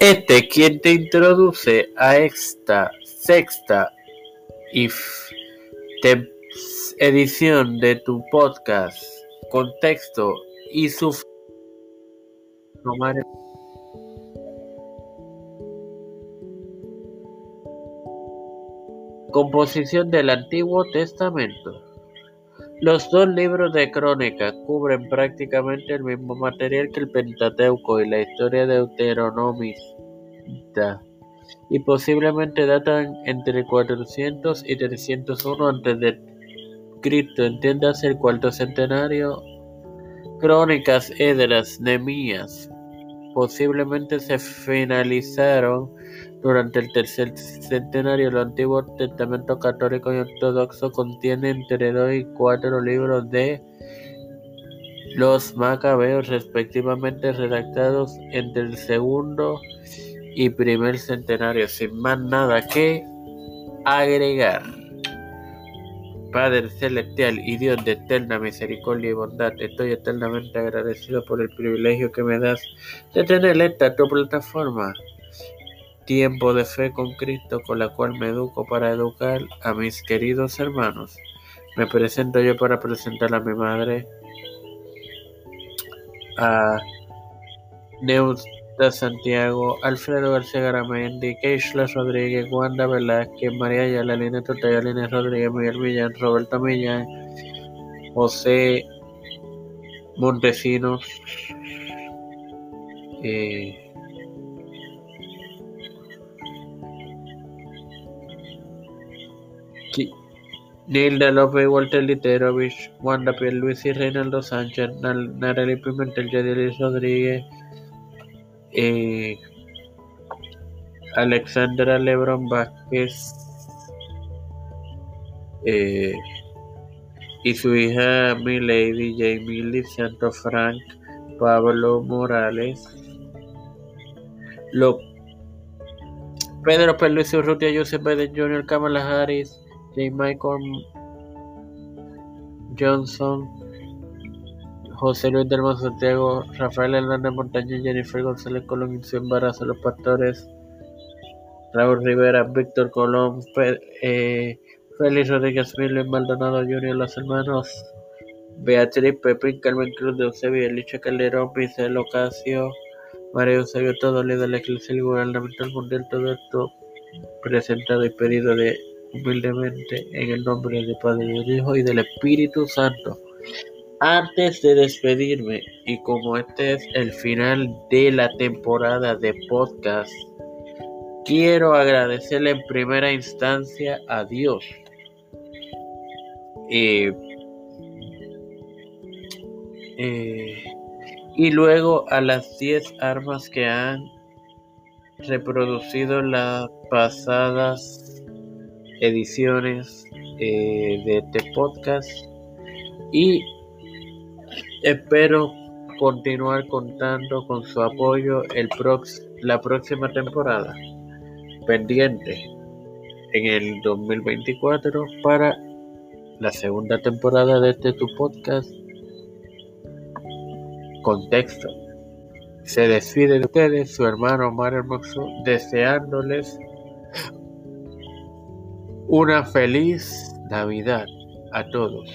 Este quien te introduce a esta sexta edición de tu podcast Contexto y su Composición del Antiguo Testamento. Los dos libros de Crónica cubren prácticamente el mismo material que el Pentateuco y la historia de Deuteronomista, y posiblemente datan entre 400 y 301 a.C. Entiéndase el cuarto centenario. Crónicas, Edras, Nemías, posiblemente se finalizaron durante el tercer centenario, el Antiguo Testamento católico y ortodoxo contiene entre dos y cuatro libros de los macabeos, respectivamente redactados entre el segundo y primer centenario. Sin más nada que agregar. Padre celestial y Dios de eterna misericordia y bondad, estoy eternamente agradecido por el privilegio que me das de tener esta tu plataforma tiempo de fe con Cristo con la cual me educo para educar a mis queridos hermanos. Me presento yo para presentar a mi madre, a Neusta Santiago, Alfredo García Garamendi, Keishla Rodríguez, Wanda Velázquez, María Ayala, Lina Lina Rodríguez, Miguel Millán, Roberto Millán, José Montesinos, eh, Nilda López, Walter Literovich, Wanda y Reinaldo Sánchez, Nareli Pimentel, Yadilis Rodríguez, eh, Alexandra Lebron Vázquez eh, y su hija Milady Jamie Santo Frank, Pablo Morales, Lo, Pedro Luis Urrutia, Joseph Biden Jr., Kamala Harris, J. Michael Johnson, José Luis del Santiago, Rafael Hernández Montaña, Jennifer González Colón, Incio Embarazo, Los Pastores, Raúl Rivera, Víctor Colón, eh, Félix Rodríguez Milo, Maldonado Junior, los hermanos Beatriz Pepín, Carmen Cruz de Eusebio, Elicha Calderón, Pincel Ocasio, María Eusebio, todo líder de la Iglesia y Gubernamental Mundial, todo esto presentado y pedido de humildemente en el nombre del Padre, del Hijo y del Espíritu Santo. Antes de despedirme, y como este es el final de la temporada de podcast, quiero agradecerle en primera instancia a Dios. Eh, eh, y luego a las 10 armas que han reproducido las pasadas ediciones eh, de este podcast. Y espero continuar contando con su apoyo el la próxima temporada pendiente en el 2024 para la segunda temporada de este tu podcast. Contexto. Se despide de ustedes su hermano Mario Hermoso deseándoles una feliz Navidad a todos.